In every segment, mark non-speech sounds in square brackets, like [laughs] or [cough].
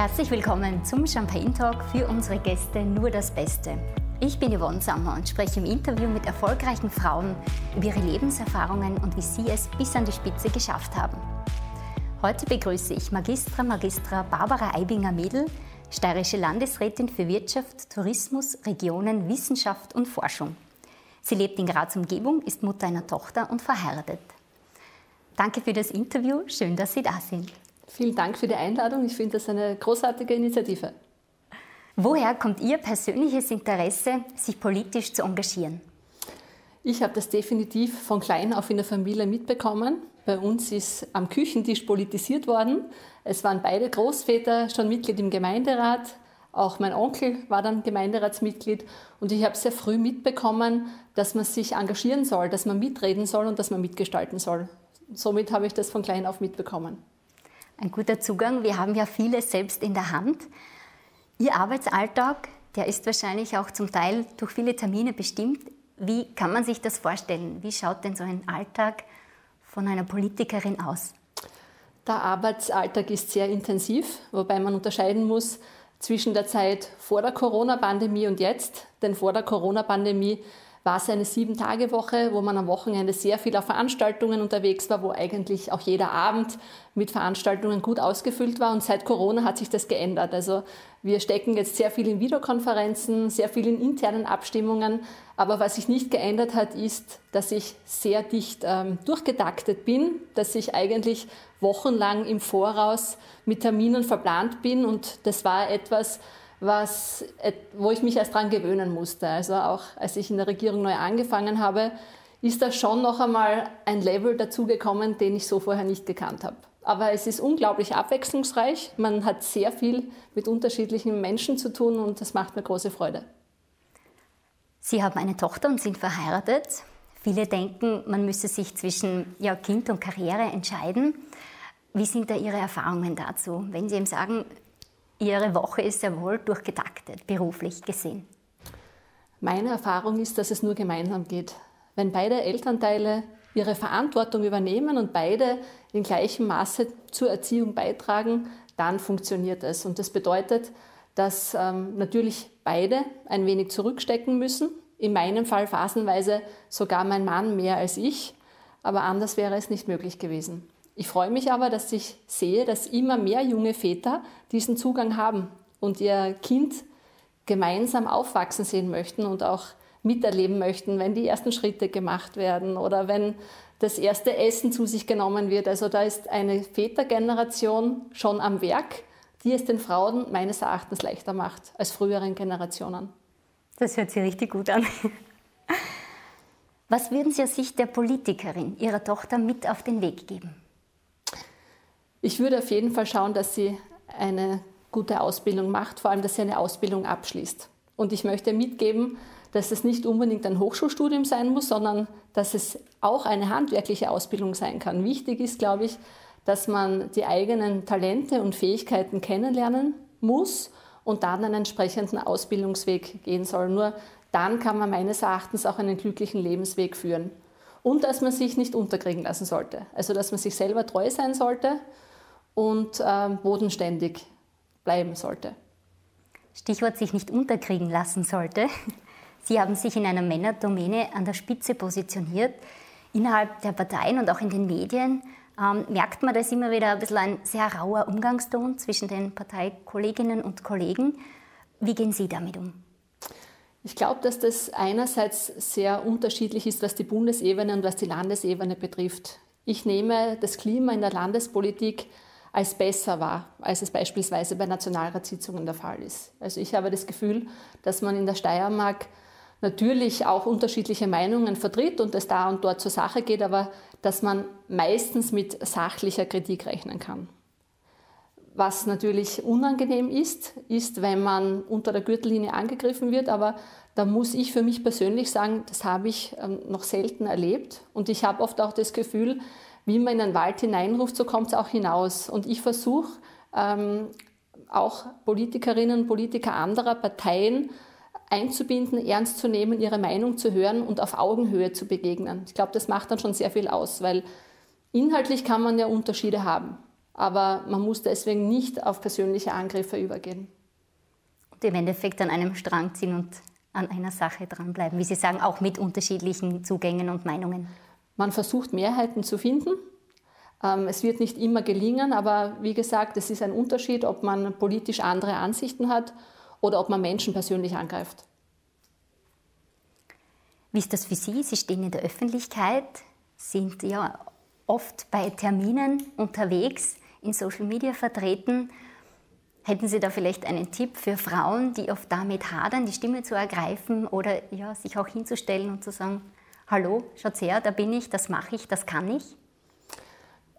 Herzlich willkommen zum Champagne Talk für unsere Gäste Nur das Beste. Ich bin Yvonne Sommer und spreche im Interview mit erfolgreichen Frauen über ihre Lebenserfahrungen und wie sie es bis an die Spitze geschafft haben. Heute begrüße ich Magistra Magistra Barbara Eibinger-Mädel, steirische Landesrätin für Wirtschaft, Tourismus, Regionen, Wissenschaft und Forschung. Sie lebt in Graz Umgebung, ist Mutter einer Tochter und verheiratet. Danke für das Interview, schön, dass Sie da sind. Vielen Dank für die Einladung, ich finde das eine großartige Initiative. Woher kommt Ihr persönliches Interesse, sich politisch zu engagieren? Ich habe das definitiv von klein auf in der Familie mitbekommen. Bei uns ist am Küchentisch politisiert worden. Es waren beide Großväter schon Mitglied im Gemeinderat. Auch mein Onkel war dann Gemeinderatsmitglied. Und ich habe sehr früh mitbekommen, dass man sich engagieren soll, dass man mitreden soll und dass man mitgestalten soll. Somit habe ich das von klein auf mitbekommen. Ein guter Zugang. Wir haben ja vieles selbst in der Hand. Ihr Arbeitsalltag, der ist wahrscheinlich auch zum Teil durch viele Termine bestimmt. Wie kann man sich das vorstellen? Wie schaut denn so ein Alltag von einer Politikerin aus? Der Arbeitsalltag ist sehr intensiv, wobei man unterscheiden muss zwischen der Zeit vor der Corona-Pandemie und jetzt. Denn vor der Corona-Pandemie war es eine Sieben-Tage-Woche, wo man am Wochenende sehr viel auf Veranstaltungen unterwegs war, wo eigentlich auch jeder Abend mit Veranstaltungen gut ausgefüllt war. Und seit Corona hat sich das geändert. Also wir stecken jetzt sehr viel in Videokonferenzen, sehr viel in internen Abstimmungen. Aber was sich nicht geändert hat, ist, dass ich sehr dicht ähm, durchgetaktet bin, dass ich eigentlich wochenlang im Voraus mit Terminen verplant bin. Und das war etwas, was, wo ich mich erst daran gewöhnen musste. Also auch als ich in der Regierung neu angefangen habe, ist da schon noch einmal ein Level dazugekommen, den ich so vorher nicht gekannt habe. Aber es ist unglaublich abwechslungsreich. Man hat sehr viel mit unterschiedlichen Menschen zu tun und das macht mir große Freude. Sie haben eine Tochter und sind verheiratet. Viele denken, man müsse sich zwischen ja, Kind und Karriere entscheiden. Wie sind da Ihre Erfahrungen dazu? Wenn Sie ihm sagen, Ihre Woche ist ja wohl durchgetaktet, beruflich gesehen. Meine Erfahrung ist, dass es nur gemeinsam geht. Wenn beide Elternteile ihre Verantwortung übernehmen und beide in gleichem Maße zur Erziehung beitragen, dann funktioniert es. Und das bedeutet, dass ähm, natürlich beide ein wenig zurückstecken müssen. In meinem Fall phasenweise sogar mein Mann mehr als ich, aber anders wäre es nicht möglich gewesen. Ich freue mich aber, dass ich sehe, dass immer mehr junge Väter diesen Zugang haben und ihr Kind gemeinsam aufwachsen sehen möchten und auch miterleben möchten, wenn die ersten Schritte gemacht werden oder wenn das erste Essen zu sich genommen wird. Also da ist eine Vätergeneration schon am Werk, die es den Frauen meines Erachtens leichter macht als früheren Generationen. Das hört sich richtig gut an. Was würden Sie aus Sicht der Politikerin Ihrer Tochter mit auf den Weg geben? Ich würde auf jeden Fall schauen, dass sie eine gute Ausbildung macht, vor allem, dass sie eine Ausbildung abschließt. Und ich möchte mitgeben, dass es nicht unbedingt ein Hochschulstudium sein muss, sondern dass es auch eine handwerkliche Ausbildung sein kann. Wichtig ist, glaube ich, dass man die eigenen Talente und Fähigkeiten kennenlernen muss und dann einen entsprechenden Ausbildungsweg gehen soll. Nur dann kann man meines Erachtens auch einen glücklichen Lebensweg führen. Und dass man sich nicht unterkriegen lassen sollte. Also dass man sich selber treu sein sollte und äh, bodenständig bleiben sollte. Stichwort sich nicht unterkriegen lassen sollte. Sie haben sich in einer Männerdomäne an der Spitze positioniert. Innerhalb der Parteien und auch in den Medien ähm, merkt man, da ist immer wieder ein bisschen ein sehr rauer Umgangston zwischen den Parteikolleginnen und Kollegen. Wie gehen Sie damit um? Ich glaube, dass das einerseits sehr unterschiedlich ist, was die Bundesebene und was die Landesebene betrifft. Ich nehme das Klima in der Landespolitik als besser war, als es beispielsweise bei Nationalratssitzungen der Fall ist. Also ich habe das Gefühl, dass man in der Steiermark natürlich auch unterschiedliche Meinungen vertritt und es da und dort zur Sache geht, aber dass man meistens mit sachlicher Kritik rechnen kann. Was natürlich unangenehm ist, ist, wenn man unter der Gürtellinie angegriffen wird, aber da muss ich für mich persönlich sagen, das habe ich ähm, noch selten erlebt und ich habe oft auch das Gefühl, wie man in den Wald hineinruft, so kommt es auch hinaus. Und ich versuche ähm, auch Politikerinnen und Politiker anderer Parteien einzubinden, ernst zu nehmen, ihre Meinung zu hören und auf Augenhöhe zu begegnen. Ich glaube, das macht dann schon sehr viel aus, weil inhaltlich kann man ja Unterschiede haben. aber man muss deswegen nicht auf persönliche Angriffe übergehen. Und im Endeffekt an einem Strang ziehen und an einer Sache dranbleiben, wie Sie sagen, auch mit unterschiedlichen Zugängen und Meinungen. Man versucht Mehrheiten zu finden. Ähm, es wird nicht immer gelingen, aber wie gesagt, es ist ein Unterschied, ob man politisch andere Ansichten hat oder ob man Menschen persönlich angreift. Wie ist das für Sie? Sie stehen in der Öffentlichkeit, sind ja oft bei Terminen unterwegs, in Social Media vertreten. Hätten Sie da vielleicht einen Tipp für Frauen, die oft damit hadern, die Stimme zu ergreifen oder ja, sich auch hinzustellen und zu sagen, hallo, schaut her, da bin ich, das mache ich, das kann ich?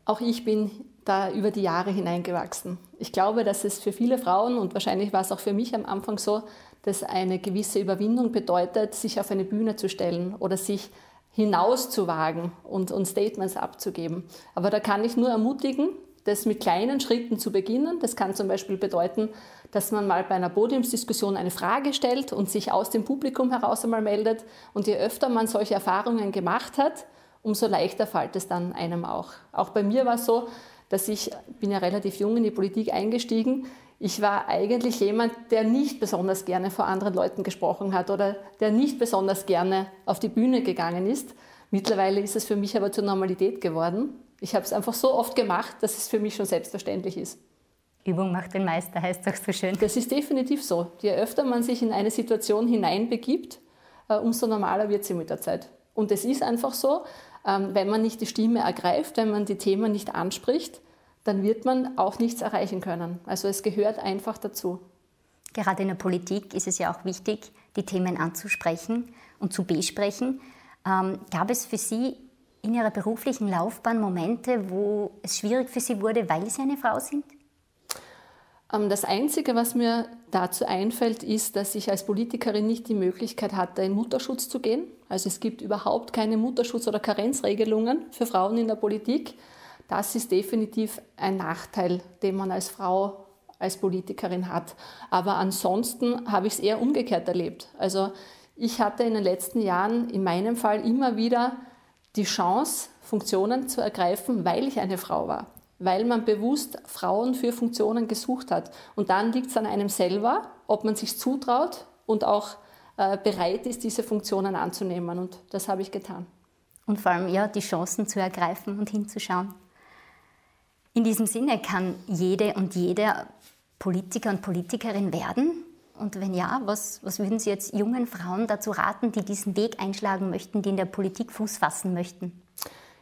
Auch ich bin da über die Jahre hineingewachsen. Ich glaube, dass es für viele Frauen und wahrscheinlich war es auch für mich am Anfang so, dass eine gewisse Überwindung bedeutet, sich auf eine Bühne zu stellen oder sich hinauszuwagen und, und Statements abzugeben. Aber da kann ich nur ermutigen, das mit kleinen Schritten zu beginnen. Das kann zum Beispiel bedeuten, dass man mal bei einer Podiumsdiskussion eine Frage stellt und sich aus dem Publikum heraus einmal meldet. Und je öfter man solche Erfahrungen gemacht hat, umso leichter fällt es dann einem auch. Auch bei mir war es so, dass ich, bin ja relativ jung in die Politik eingestiegen, ich war eigentlich jemand, der nicht besonders gerne vor anderen Leuten gesprochen hat oder der nicht besonders gerne auf die Bühne gegangen ist. Mittlerweile ist es für mich aber zur Normalität geworden. Ich habe es einfach so oft gemacht, dass es für mich schon selbstverständlich ist. Übung macht den Meister, heißt doch so schön. Das ist definitiv so. Je öfter man sich in eine Situation hineinbegibt, äh, umso normaler wird sie mit der Zeit. Und es ist einfach so, ähm, wenn man nicht die Stimme ergreift, wenn man die Themen nicht anspricht, dann wird man auch nichts erreichen können. Also es gehört einfach dazu. Gerade in der Politik ist es ja auch wichtig, die Themen anzusprechen und zu besprechen. Ähm, gab es für Sie in Ihrer beruflichen Laufbahn Momente, wo es schwierig für Sie wurde, weil Sie eine Frau sind? Ähm, das Einzige, was mir dazu einfällt, ist, dass ich als Politikerin nicht die Möglichkeit hatte, in Mutterschutz zu gehen. Also es gibt überhaupt keine Mutterschutz- oder Karenzregelungen für Frauen in der Politik. Das ist definitiv ein Nachteil, den man als Frau, als Politikerin hat. Aber ansonsten habe ich es eher umgekehrt erlebt. Also ich hatte in den letzten Jahren in meinem Fall immer wieder die Chance, Funktionen zu ergreifen, weil ich eine Frau war. Weil man bewusst Frauen für Funktionen gesucht hat. Und dann liegt es an einem selber, ob man sich zutraut und auch äh, bereit ist, diese Funktionen anzunehmen. Und das habe ich getan. Und vor allem ja, die Chancen zu ergreifen und hinzuschauen. In diesem Sinne kann jede und jeder Politiker und Politikerin werden. Und wenn ja, was, was würden Sie jetzt jungen Frauen dazu raten, die diesen Weg einschlagen möchten, die in der Politik Fuß fassen möchten?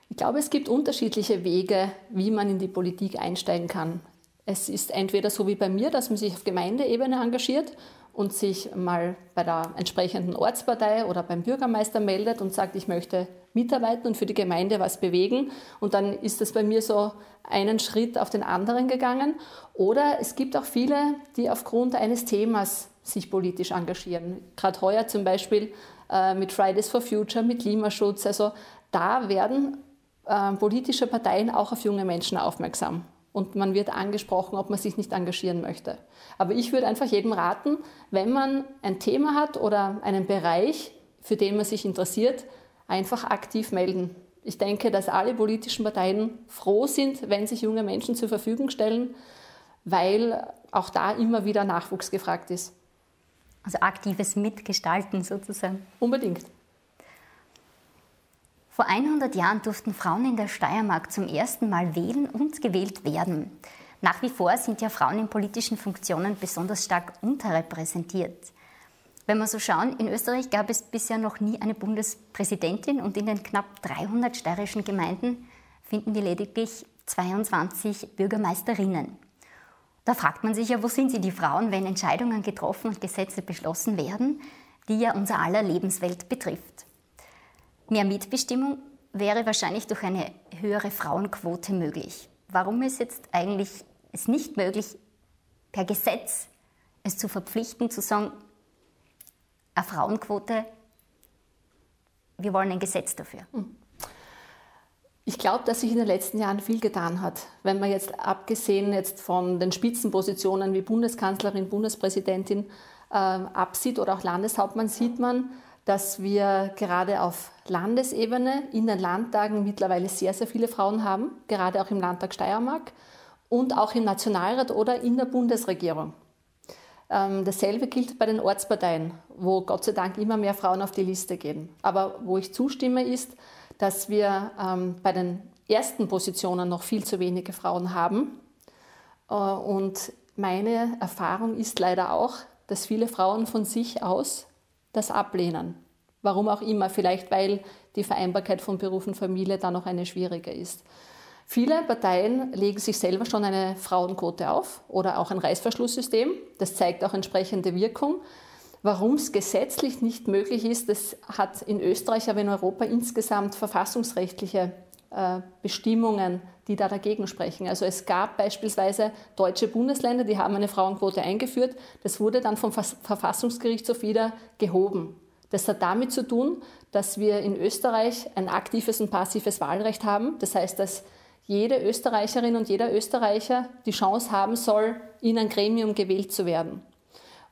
Ich glaube, es gibt unterschiedliche Wege, wie man in die Politik einsteigen kann. Es ist entweder so wie bei mir, dass man sich auf Gemeindeebene engagiert und sich mal bei der entsprechenden Ortspartei oder beim Bürgermeister meldet und sagt, ich möchte mitarbeiten und für die Gemeinde was bewegen. Und dann ist das bei mir so einen Schritt auf den anderen gegangen. Oder es gibt auch viele, die aufgrund eines Themas sich politisch engagieren. Gerade heuer zum Beispiel äh, mit Fridays for Future, mit Klimaschutz. Also da werden äh, politische Parteien auch auf junge Menschen aufmerksam und man wird angesprochen, ob man sich nicht engagieren möchte. Aber ich würde einfach jedem raten, wenn man ein Thema hat oder einen Bereich, für den man sich interessiert, einfach aktiv melden. Ich denke, dass alle politischen Parteien froh sind, wenn sich junge Menschen zur Verfügung stellen, weil auch da immer wieder Nachwuchs gefragt ist. Also aktives Mitgestalten sozusagen. Unbedingt. Vor 100 Jahren durften Frauen in der Steiermark zum ersten Mal wählen und gewählt werden. Nach wie vor sind ja Frauen in politischen Funktionen besonders stark unterrepräsentiert. Wenn wir so schauen, in Österreich gab es bisher noch nie eine Bundespräsidentin und in den knapp 300 steirischen Gemeinden finden wir lediglich 22 Bürgermeisterinnen. Da fragt man sich ja, wo sind sie, die Frauen, wenn Entscheidungen getroffen und Gesetze beschlossen werden, die ja unser aller Lebenswelt betrifft. Mehr Mitbestimmung wäre wahrscheinlich durch eine höhere Frauenquote möglich. Warum ist jetzt eigentlich es nicht möglich, per Gesetz es zu verpflichten, zu sagen, eine Frauenquote, wir wollen ein Gesetz dafür? Hm. Ich glaube, dass sich in den letzten Jahren viel getan hat. Wenn man jetzt abgesehen jetzt von den Spitzenpositionen wie Bundeskanzlerin, Bundespräsidentin äh, absieht oder auch Landeshauptmann, sieht man, dass wir gerade auf Landesebene in den Landtagen mittlerweile sehr, sehr viele Frauen haben, gerade auch im Landtag Steiermark. und auch im Nationalrat oder in der Bundesregierung. Ähm, dasselbe gilt bei den Ortsparteien, wo Gott sei Dank immer mehr Frauen auf die Liste gehen. Aber wo ich zustimme, ist, dass wir ähm, bei den ersten Positionen noch viel zu wenige Frauen haben. Äh, und meine Erfahrung ist leider auch, dass viele Frauen von sich aus das ablehnen. Warum auch immer, vielleicht weil die Vereinbarkeit von Beruf und Familie da noch eine schwierige ist. Viele Parteien legen sich selber schon eine Frauenquote auf oder auch ein Reißverschlusssystem. Das zeigt auch entsprechende Wirkung. Warum es gesetzlich nicht möglich ist, das hat in Österreich, aber in Europa insgesamt verfassungsrechtliche äh, Bestimmungen, die da dagegen sprechen. Also es gab beispielsweise deutsche Bundesländer, die haben eine Frauenquote eingeführt. Das wurde dann vom Verfassungsgerichtshof wieder gehoben. Das hat damit zu tun, dass wir in Österreich ein aktives und passives Wahlrecht haben. Das heißt, dass jede Österreicherin und jeder Österreicher die Chance haben soll, in ein Gremium gewählt zu werden.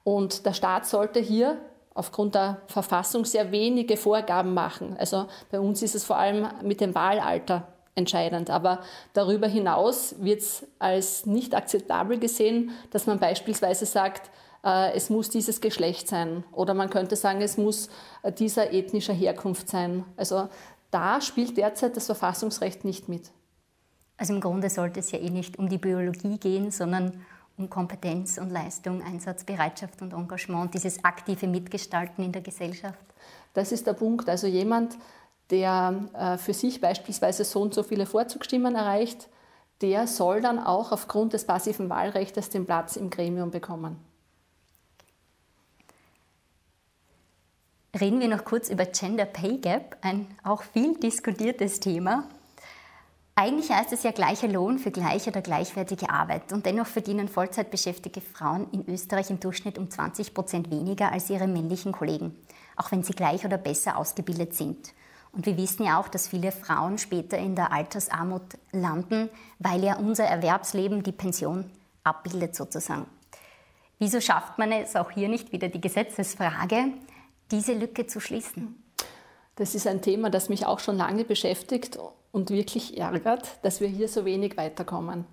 Und der Staat sollte hier aufgrund der Verfassung sehr wenige Vorgaben machen. Also bei uns ist es vor allem mit dem Wahlalter entscheidend. Aber darüber hinaus wird es als nicht akzeptabel gesehen, dass man beispielsweise sagt, äh, es muss dieses Geschlecht sein. Oder man könnte sagen, es muss äh, dieser ethnischer Herkunft sein. Also da spielt derzeit das Verfassungsrecht nicht mit. Also im Grunde sollte es ja eh nicht um die Biologie gehen, sondern um Kompetenz und Leistung, Einsatzbereitschaft und Engagement, dieses aktive Mitgestalten in der Gesellschaft. Das ist der Punkt. Also jemand, der äh, für sich beispielsweise so und so viele Vorzugsstimmen erreicht, der soll dann auch aufgrund des passiven Wahlrechts den Platz im Gremium bekommen. Reden wir noch kurz über Gender Pay Gap, ein auch viel diskutiertes Thema. Eigentlich heißt es ja gleicher Lohn für gleiche oder gleichwertige Arbeit. Und dennoch verdienen Vollzeitbeschäftigte Frauen in Österreich im Durchschnitt um 20 Prozent weniger als ihre männlichen Kollegen, auch wenn sie gleich oder besser ausgebildet sind. Und wir wissen ja auch, dass viele Frauen später in der Altersarmut landen, weil ja unser Erwerbsleben die Pension abbildet sozusagen. Wieso schafft man es auch hier nicht wieder die Gesetzesfrage, diese Lücke zu schließen? Das ist ein Thema, das mich auch schon lange beschäftigt und wirklich ärgert, dass wir hier so wenig weiterkommen.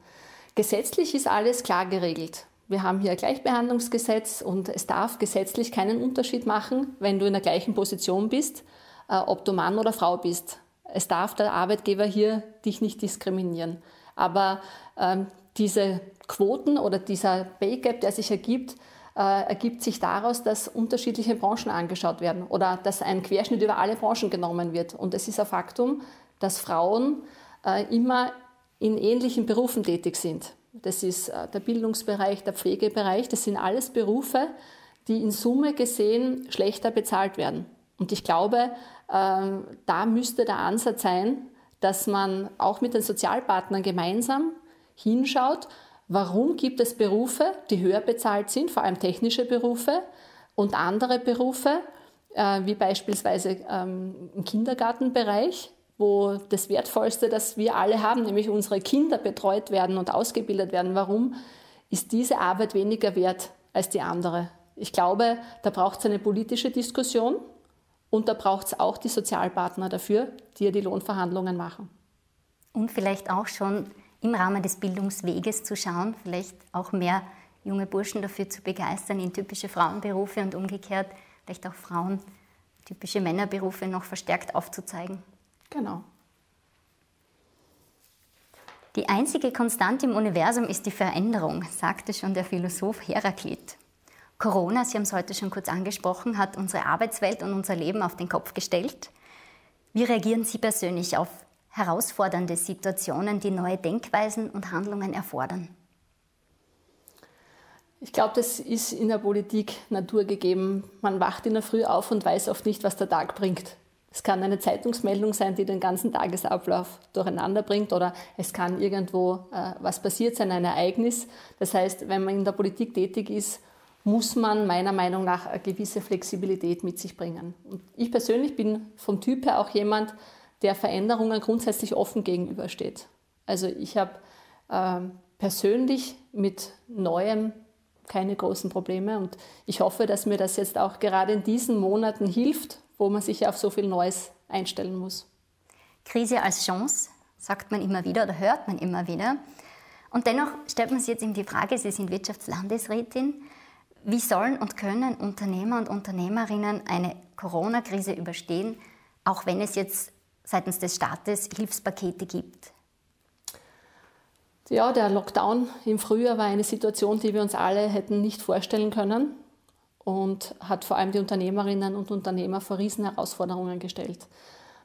Gesetzlich ist alles klar geregelt. Wir haben hier ein Gleichbehandlungsgesetz und es darf gesetzlich keinen Unterschied machen, wenn du in der gleichen Position bist, ob du Mann oder Frau bist. Es darf der Arbeitgeber hier dich nicht diskriminieren. Aber ähm, diese Quoten oder dieser Pay Gap, der sich ergibt, äh, ergibt sich daraus, dass unterschiedliche Branchen angeschaut werden oder dass ein Querschnitt über alle Branchen genommen wird. Und es ist ein Faktum, dass Frauen äh, immer in ähnlichen Berufen tätig sind. Das ist äh, der Bildungsbereich, der Pflegebereich. Das sind alles Berufe, die in Summe gesehen schlechter bezahlt werden. Und ich glaube, ähm, da müsste der Ansatz sein, dass man auch mit den Sozialpartnern gemeinsam hinschaut, warum gibt es Berufe, die höher bezahlt sind, vor allem technische Berufe und andere Berufe, äh, wie beispielsweise ähm, im Kindergartenbereich, wo das Wertvollste, das wir alle haben, nämlich unsere Kinder betreut werden und ausgebildet werden. Warum ist diese Arbeit weniger wert als die andere? Ich glaube, da braucht es eine politische Diskussion und da braucht es auch die Sozialpartner dafür, die ja die Lohnverhandlungen machen. Und vielleicht auch schon im Rahmen des Bildungsweges zu schauen, vielleicht auch mehr junge Burschen dafür zu begeistern, in typische Frauenberufe und umgekehrt vielleicht auch Frauen typische Männerberufe noch verstärkt aufzuzeigen. Genau. Die einzige Konstante im Universum ist die Veränderung, sagte schon der Philosoph Heraklit. Corona, Sie haben es heute schon kurz angesprochen, hat unsere Arbeitswelt und unser Leben auf den Kopf gestellt. Wie reagieren Sie persönlich auf herausfordernde Situationen, die neue Denkweisen und Handlungen erfordern? Ich glaube, das ist in der Politik naturgegeben. Man wacht in der Früh auf und weiß oft nicht, was der Tag bringt. Es kann eine Zeitungsmeldung sein, die den ganzen Tagesablauf durcheinander bringt oder es kann irgendwo äh, was passiert sein, ein Ereignis. Das heißt, wenn man in der Politik tätig ist, muss man meiner Meinung nach eine gewisse Flexibilität mit sich bringen. Und ich persönlich bin vom Typ her auch jemand, der Veränderungen grundsätzlich offen gegenübersteht. Also ich habe äh, persönlich mit Neuem keine großen Probleme und ich hoffe, dass mir das jetzt auch gerade in diesen Monaten hilft, wo man sich auf so viel Neues einstellen muss. Krise als Chance, sagt man immer wieder oder hört man immer wieder. Und dennoch stellt man sich jetzt eben die Frage, Sie sind Wirtschaftslandesrätin, wie sollen und können Unternehmer und Unternehmerinnen eine Corona-Krise überstehen, auch wenn es jetzt seitens des Staates Hilfspakete gibt? Ja, der Lockdown im Frühjahr war eine Situation, die wir uns alle hätten nicht vorstellen können und hat vor allem die Unternehmerinnen und Unternehmer vor Riesenherausforderungen gestellt.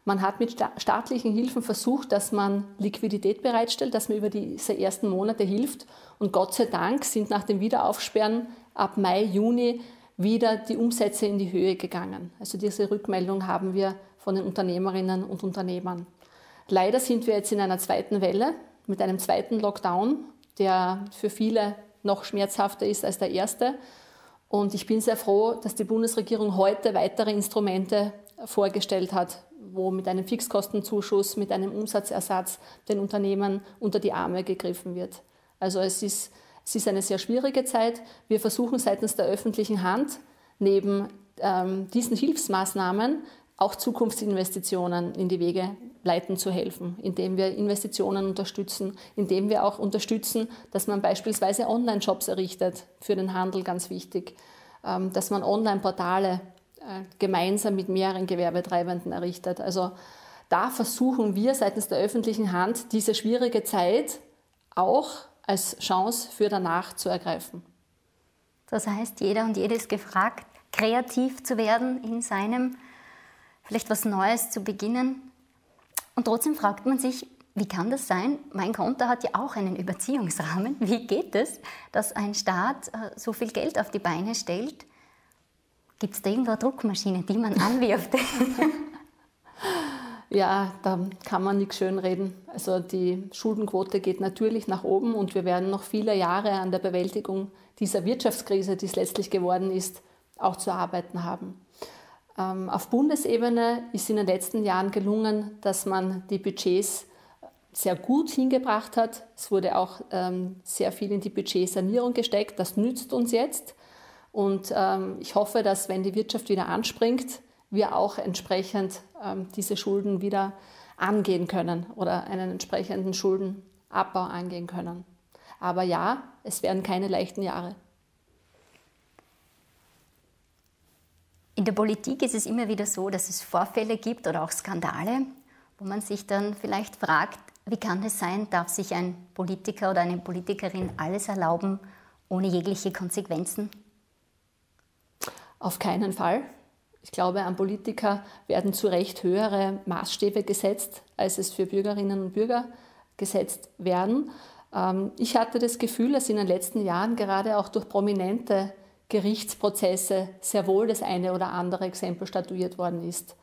Man hat mit staatlichen Hilfen versucht, dass man Liquidität bereitstellt, dass man über diese ersten Monate hilft. Und Gott sei Dank sind nach dem Wiederaufsperren ab Mai, Juni wieder die Umsätze in die Höhe gegangen. Also diese Rückmeldung haben wir von den Unternehmerinnen und Unternehmern. Leider sind wir jetzt in einer zweiten Welle mit einem zweiten Lockdown, der für viele noch schmerzhafter ist als der erste. Und ich bin sehr froh, dass die Bundesregierung heute weitere Instrumente vorgestellt hat, wo mit einem Fixkostenzuschuss, mit einem Umsatzersatz den Unternehmen unter die Arme gegriffen wird. Also es ist, es ist eine sehr schwierige Zeit. Wir versuchen seitens der öffentlichen Hand neben ähm, diesen Hilfsmaßnahmen auch Zukunftsinvestitionen in die Wege leiten zu helfen, indem wir Investitionen unterstützen, indem wir auch unterstützen, dass man beispielsweise Online-Shops errichtet, für den Handel ganz wichtig, ähm, dass man Online-Portale äh, gemeinsam mit mehreren Gewerbetreibenden errichtet. Also da versuchen wir seitens der öffentlichen Hand, diese schwierige Zeit auch als Chance für danach zu ergreifen. Das heißt, jeder und jede ist gefragt, kreativ zu werden in seinem vielleicht was Neues zu beginnen. Und trotzdem fragt man sich, wie kann das sein? Mein Konto hat ja auch einen Überziehungsrahmen. Wie geht es, dass ein Staat äh, so viel Geld auf die Beine stellt? Gibt es da irgendwo eine Druckmaschine, die man [laughs] anwirft? Ja, da kann man nichts schönreden. Also die Schuldenquote geht natürlich nach oben und wir werden noch viele Jahre an der Bewältigung dieser Wirtschaftskrise, die es letztlich geworden ist, auch zu arbeiten haben. Ähm, auf Bundesebene ist in den letzten Jahren gelungen, dass man die Budgets sehr gut hingebracht hat. Es wurde auch ähm, sehr viel in die Budgetsanierung gesteckt. Das nützt uns jetzt. Und ähm, ich hoffe, dass wenn die Wirtschaft wieder anspringt, wir auch entsprechend diese Schulden wieder angehen können oder einen entsprechenden Schuldenabbau angehen können. Aber ja, es werden keine leichten Jahre. In der Politik ist es immer wieder so, dass es Vorfälle gibt oder auch Skandale, wo man sich dann vielleicht fragt, wie kann es sein, darf sich ein Politiker oder eine Politikerin alles erlauben, ohne jegliche Konsequenzen? Auf keinen Fall. Ich glaube, an Politiker werden zu Recht höhere Maßstäbe gesetzt, als es für Bürgerinnen und Bürger gesetzt werden. Ähm, ich hatte das Gefühl, dass in den letzten Jahren gerade auch durch prominente Gerichtsprozesse sehr wohl das eine oder andere Exempel statuiert worden ist.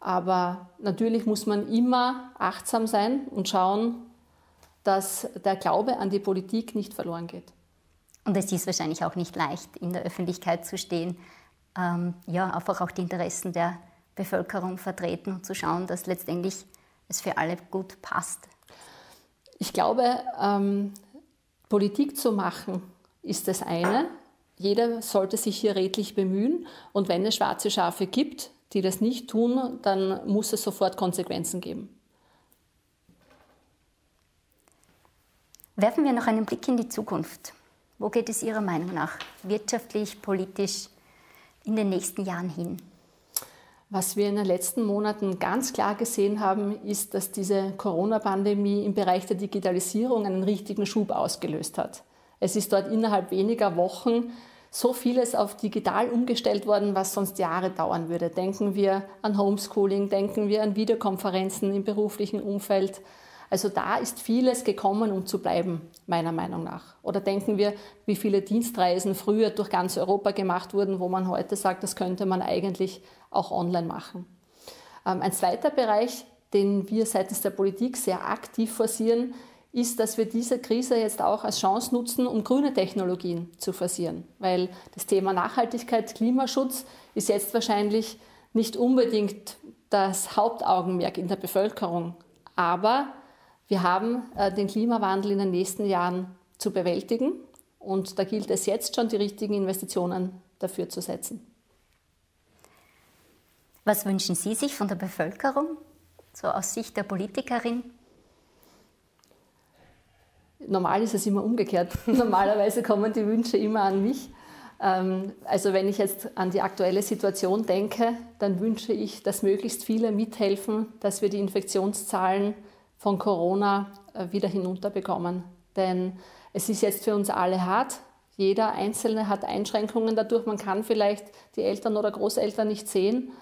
Aber natürlich muss man immer achtsam sein und schauen, dass der Glaube an die Politik nicht verloren geht. Und es ist wahrscheinlich auch nicht leicht, in der Öffentlichkeit zu stehen, ähm, ja, einfach auch die Interessen der Bevölkerung vertreten und zu schauen, dass letztendlich es für alle gut passt. Ich glaube, ähm, Politik zu machen ist das eine, jeder sollte sich hier redlich bemühen und wenn es schwarze Schafe gibt, die das nicht tun, dann muss es sofort Konsequenzen geben. Werfen wir noch einen Blick in die Zukunft. Wo geht es Ihrer Meinung nach wirtschaftlich, politisch in den nächsten Jahren hin? Was wir in den letzten Monaten ganz klar gesehen haben, ist, dass diese Corona-Pandemie im Bereich der Digitalisierung einen richtigen Schub ausgelöst hat. Es ist dort innerhalb weniger Wochen so vieles auf digital umgestellt worden, was sonst Jahre dauern würde. Denken wir an Homeschooling, denken wir an Videokonferenzen im beruflichen Umfeld. Also da ist vieles gekommen, um zu bleiben, meiner Meinung nach. Oder denken wir, wie viele Dienstreisen früher durch ganz Europa gemacht wurden, wo man heute sagt, das könnte man eigentlich auch online machen. Ähm, ein zweiter Bereich, den wir seitens der Politik sehr aktiv forcieren, ist, dass wir diese Krise jetzt auch als Chance nutzen, um grüne Technologien zu forcieren. Weil das Thema Nachhaltigkeit, Klimaschutz ist jetzt wahrscheinlich nicht unbedingt das Hauptaugenmerk in der Bevölkerung. Aber wir haben äh, den Klimawandel in den nächsten Jahren zu bewältigen und da gilt es jetzt schon, die richtigen Investitionen dafür zu setzen. Was wünschen Sie sich von der Bevölkerung, so aus Sicht der Politikerin? Normal ist es immer umgekehrt. [laughs] Normalerweise kommen die Wünsche immer an mich. Ähm, also wenn ich jetzt an die aktuelle Situation denke, dann wünsche ich, dass möglichst viele mithelfen, dass wir die Infektionszahlen von Corona äh, wieder hinunterbekommen. Denn es ist jetzt für uns alle hart. Jeder Einzelne hat Einschränkungen dadurch. Man kann vielleicht die Eltern oder Großeltern nicht sehen.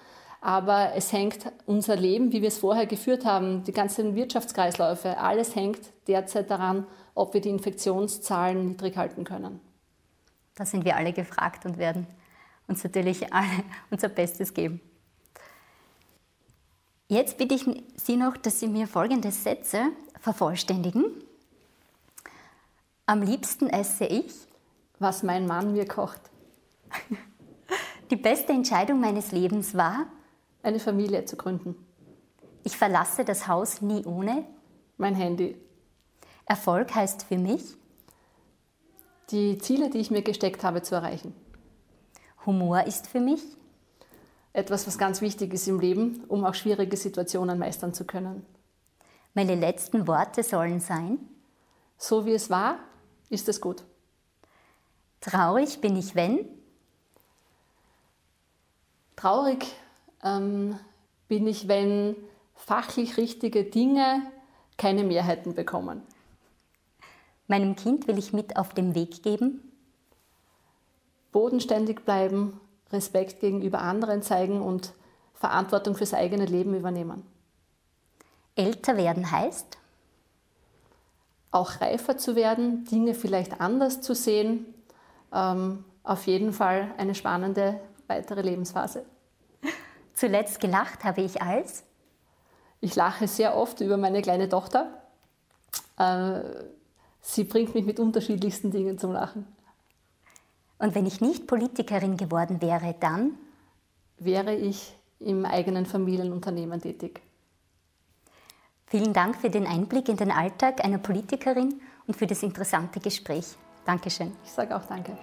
Aber es hängt unser Leben, wie wir es vorher geführt haben, die ganzen Wirtschaftskreisläufe, alles hängt derzeit daran, ob wir die Infektionszahlen niedrig halten können. Da sind wir alle gefragt und werden uns natürlich alle [laughs] unser Bestes geben. Jetzt bitte ich Sie noch, dass Sie mir folgende Sätze vervollständigen. Am liebsten esse ich, was mein Mann mir kocht. [laughs] Die beste Entscheidung meines Lebens war, eine Familie zu gründen. Ich verlasse das Haus nie ohne mein Handy. Erfolg heißt für mich, die Ziele, die ich mir gesteckt habe, zu erreichen. Humor ist für mich etwas, was ganz wichtig ist im Leben, um auch schwierige Situationen meistern zu können. Meine letzten Worte sollen sein, so wie es war, ist es gut. Traurig bin ich, wenn? Traurig ähm, bin ich, wenn fachlich richtige Dinge keine Mehrheiten bekommen. Meinem Kind will ich mit auf den Weg geben. Bodenständig bleiben, Respekt gegenüber anderen zeigen und Verantwortung fürs eigene Leben übernehmen. Älter werden heißt? Auch reifer zu werden, Dinge vielleicht anders zu sehen. Ähm, auf jeden Fall eine spannende weitere Lebensphase. Zuletzt gelacht habe ich als? Ich lache sehr oft über meine kleine Tochter. Äh, sie bringt mich mit unterschiedlichsten Dingen zum Lachen. Und wenn ich nicht Politikerin geworden wäre, dann? Wäre ich im eigenen Familienunternehmen tätig. Vielen Dank für den Einblick in den Alltag einer Politikerin und für das interessante Gespräch. Dankeschön. Ich sage auch danke.